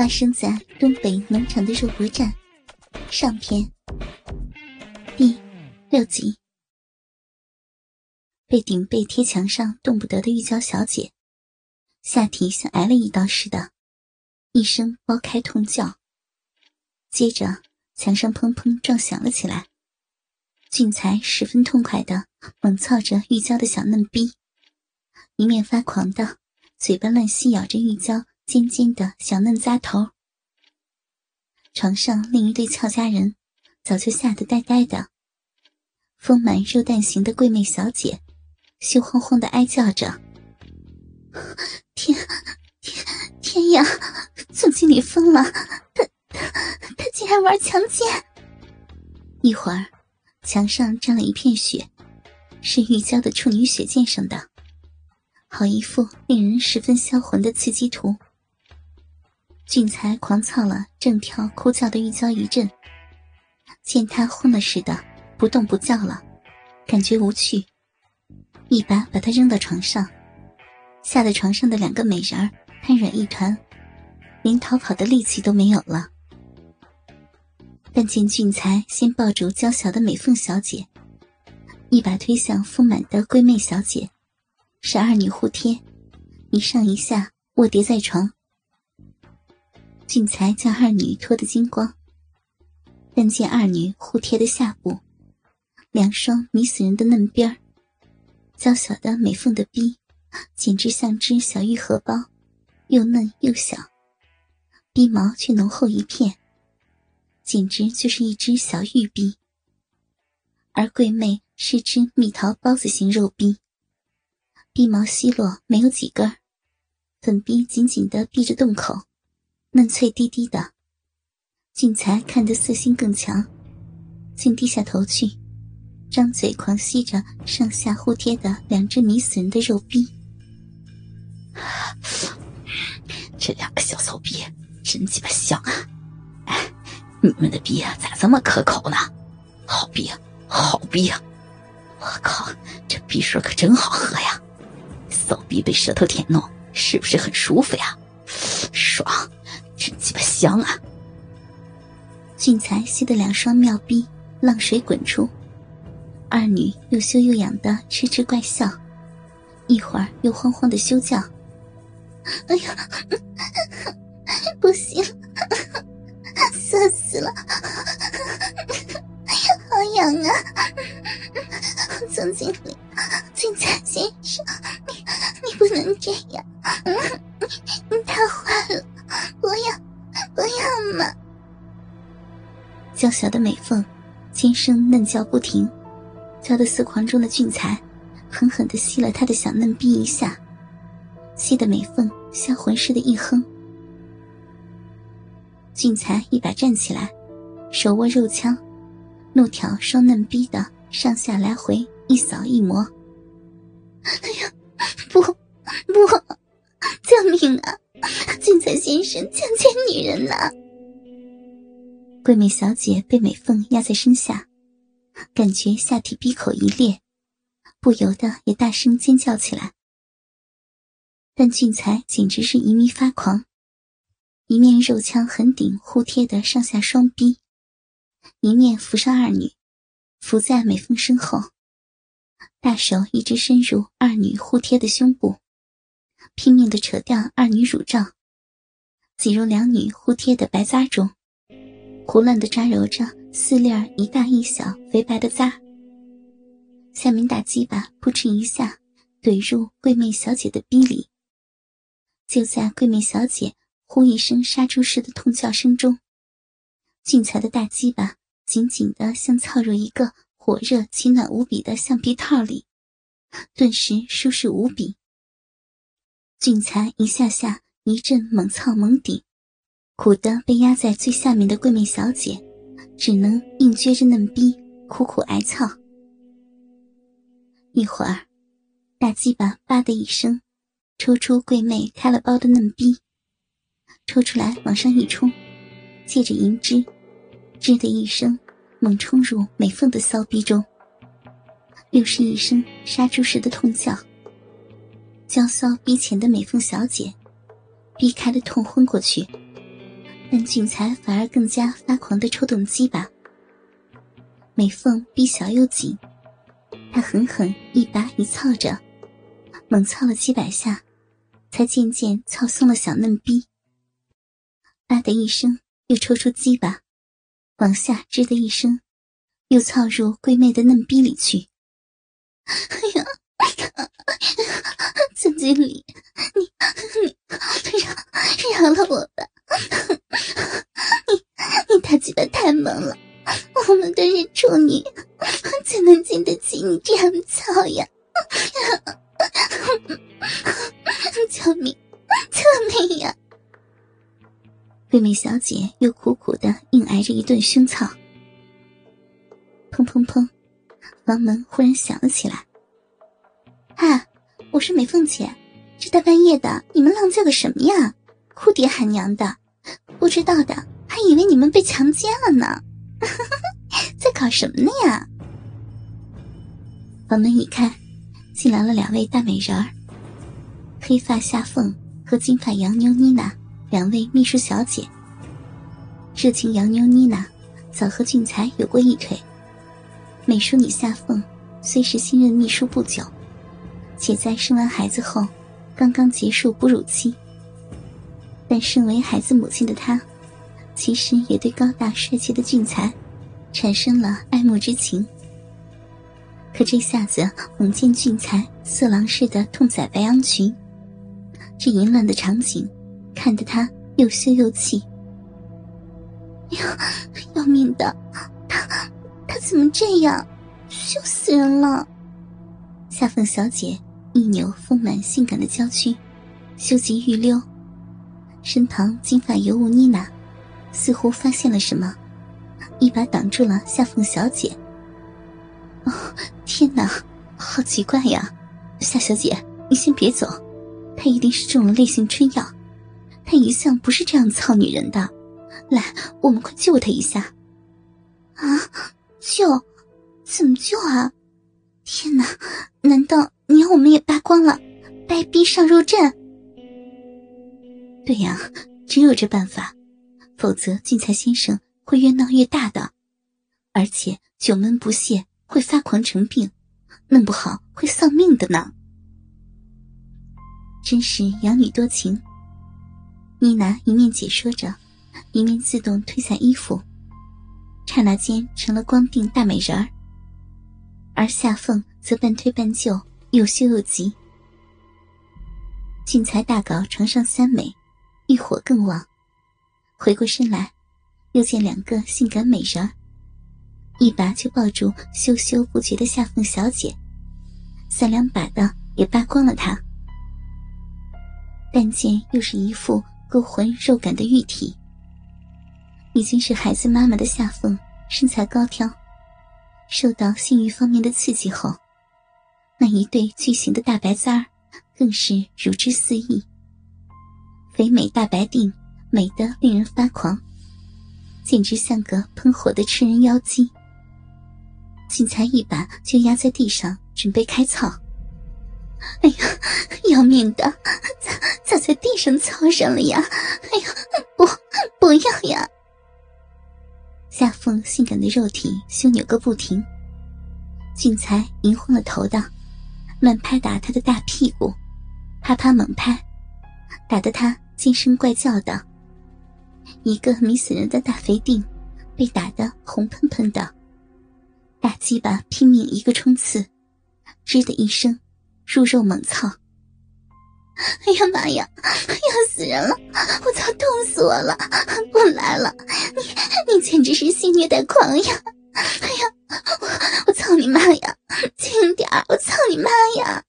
发生在东北农场的肉搏战上篇第六集。被顶背贴墙上动不得的玉娇小姐，下体像挨了一刀似的，一声爆开痛叫。接着墙上砰砰撞响了起来，俊才十分痛快的猛操着玉娇的小嫩逼，一面发狂的嘴巴乱吸咬着玉娇。尖尖的小嫩扎头，床上另一对俏佳人早就吓得呆呆的。丰满肉蛋型的贵妹小姐，羞慌慌的哀叫着：“天天天呀，总经理疯了！他他他竟然玩强奸！”一会儿，墙上沾了一片血，是玉娇的处女血溅上的，好一副令人十分销魂的刺激图。俊才狂操了正跳哭叫的玉娇一阵，见他昏了似的不动不叫了，感觉无趣，一把把他扔到床上，吓得床上的两个美人儿瘫软一团，连逃跑的力气都没有了。但见俊才先抱住娇小的美凤小姐，一把推向丰满的闺妹小姐，使二女互贴，一上一下卧叠在床。俊才将二女脱得精光，但见二女互贴的下部，两双迷死人的嫩边儿，娇小的美凤的逼，简直像只小玉荷包，又嫩又小，逼毛却浓厚一片，简直就是一只小玉逼。而桂妹是只蜜桃包子型肉逼，逼毛稀落，没有几根，粉逼紧紧的闭着洞口。嫩脆滴滴的，俊才看得色心更强，竟低下头去，张嘴狂吸着上下互贴的两只迷死人的肉逼。这两个小骚逼真鸡巴香啊！你们的逼啊咋这么可口呢？好逼啊，好逼啊！我靠，这逼水可真好喝呀！骚逼被舌头舔弄，是不是很舒服呀？爽！真鸡巴香啊！俊才吸的两双妙逼浪水滚出，二女又羞又痒的痴痴怪笑，一会儿又慌慌的羞叫：“哎呀，不行，涩死了！好痒啊！总经理，俊才先生，你你不能这样，你你太坏了！”娇小的美凤，尖声嫩叫不停，叫得似狂中的俊才，狠狠的吸了他的小嫩逼一下，吸得美凤像魂似的一哼。俊才一把站起来，手握肉枪，怒挑双嫩逼的上下来回一扫一磨。哎呀，不，不，救命啊！俊才先生强奸女人呢！桂美小姐被美凤压在身下，感觉下体闭口一裂，不由得也大声尖叫起来。但俊才简直是一迷发狂，一面肉枪横顶互贴的上下双逼，一面扶上二女，伏在美凤身后，大手一直伸入二女互贴的胸部。拼命的扯掉二女乳罩，挤入两女互贴的白渣中，胡乱的抓揉着四粒儿一大一小肥白的渣。下面大鸡巴扑哧一下怼入桂妹小姐的逼里。就在桂妹小姐呼一声杀猪似的痛叫声中，俊才的大鸡巴紧紧的像操入一个火热奇暖无比的橡皮套里，顿时舒适无比。俊才一下下一阵猛操猛顶，苦的被压在最下面的桂妹小姐，只能硬撅着嫩逼苦苦挨操。一会儿，大鸡巴“吧”的一声，抽出桂妹开了包的嫩逼，抽出来往上一冲，借着银汁，吱的一声猛冲入美凤的骚逼中，又是一声杀猪似的痛叫。将骚逼前的美凤小姐，逼开的痛昏过去，但俊才反而更加发狂的抽动鸡巴，美凤逼小又紧，他狠狠一拔一操着，猛操了几百下，才渐渐操松了小嫩逼。啊的一声，又抽出鸡巴，往下吱的一声，又操入桂妹的嫩逼里去。哎呀！曾经理，你 你饶饶了我吧！你你大嘴巴太猛了，我们都是处女，怎能经得起你这样操呀？救命！救命呀！桂美小姐又苦苦的硬挨着一顿凶操。砰砰砰！房门忽然响了起来。啊，我是美凤姐，这大半夜的，你们浪叫个什么呀？哭爹喊娘的，不知道的还以为你们被强奸了呢。在搞什么呢呀？房门一开，进来了两位大美人儿，黑发夏凤和金发洋妞妮娜两位秘书小姐。热情洋妞妮娜早和俊才有过一腿，美淑女夏凤虽是新任秘书不久。且在生完孩子后，刚刚结束哺乳期。但身为孩子母亲的她，其实也对高大帅气的俊才产生了爱慕之情。可这下子猛见俊才色狼似的痛宰白羊群，这淫乱的场景，看得他又羞又气。呀，要命的！他他怎么这样？羞死人了！夏凤小姐。一扭丰满性感的娇躯，羞极欲溜。身旁金发尤物妮娜，似乎发现了什么，一把挡住了夏凤小姐。哦，天哪，好奇怪呀！夏小姐，你先别走，她一定是中了烈性春药，她一向不是这样操女人的。来，我们快救她一下！啊，救？怎么救啊？天哪，难道？你要我们也扒光了，掰逼上肉阵？对呀，只有这办法，否则俊才先生会越闹越大的，而且久闷不泄会发狂成病，弄不好会丧命的呢。真是养女多情。妮娜一面解说着，一面自动褪下衣服，刹那间成了光腚大美人儿，而夏凤则半推半就。又羞又急，俊才大搞床上三美，欲火更旺。回过身来，又见两个性感美人，一把就抱住羞羞不绝的夏凤小姐，三两把的也扒光了她。但见又是一副勾魂肉感的玉体。已经是孩子妈妈的夏凤，身材高挑，受到性欲方面的刺激后。那一对巨型的大白簪儿，更是如之四溢。肥美大白腚美得令人发狂，简直像个喷火的吃人妖姬。俊才一把就压在地上，准备开操。哎呀，要命的，咋咋在地上操上了呀？哎呀，不，不要呀！夏凤性感的肉体羞扭个不停，俊才银晃了头道。乱拍打他的大屁股，啪啪猛拍，打得他尖声怪叫的。一个迷死人的大肥腚被打得红喷喷的，大鸡巴拼命一个冲刺，吱的一声，入肉猛操。哎呀妈呀，要死人了！我操，痛死我了！不来了，你你简直是性虐待狂呀！哎呀，我我操你妈呀！轻点儿！我操你妈呀！